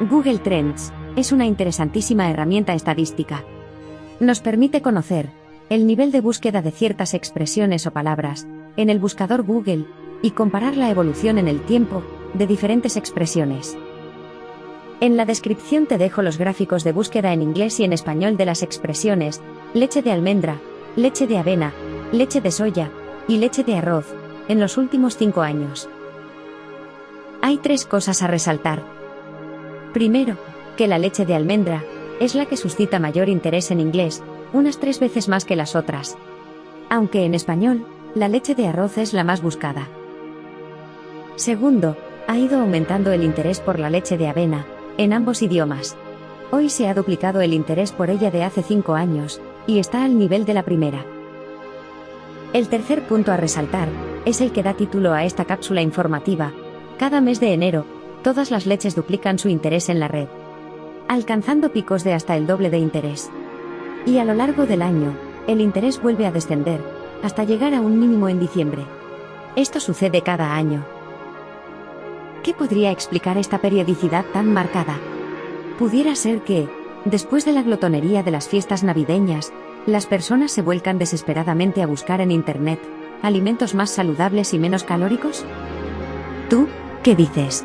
Google Trends es una interesantísima herramienta estadística. Nos permite conocer el nivel de búsqueda de ciertas expresiones o palabras en el buscador Google y comparar la evolución en el tiempo de diferentes expresiones. En la descripción te dejo los gráficos de búsqueda en inglés y en español de las expresiones leche de almendra, leche de avena, leche de soya y leche de arroz en los últimos cinco años. Hay tres cosas a resaltar. Primero, que la leche de almendra es la que suscita mayor interés en inglés, unas tres veces más que las otras. Aunque en español, la leche de arroz es la más buscada. Segundo, ha ido aumentando el interés por la leche de avena, en ambos idiomas. Hoy se ha duplicado el interés por ella de hace cinco años, y está al nivel de la primera. El tercer punto a resaltar, es el que da título a esta cápsula informativa. Cada mes de enero, todas las leches duplican su interés en la red, alcanzando picos de hasta el doble de interés. Y a lo largo del año, el interés vuelve a descender, hasta llegar a un mínimo en diciembre. Esto sucede cada año. ¿Qué podría explicar esta periodicidad tan marcada? Pudiera ser que, después de la glotonería de las fiestas navideñas, las personas se vuelcan desesperadamente a buscar en Internet alimentos más saludables y menos calóricos. ¿Tú qué dices?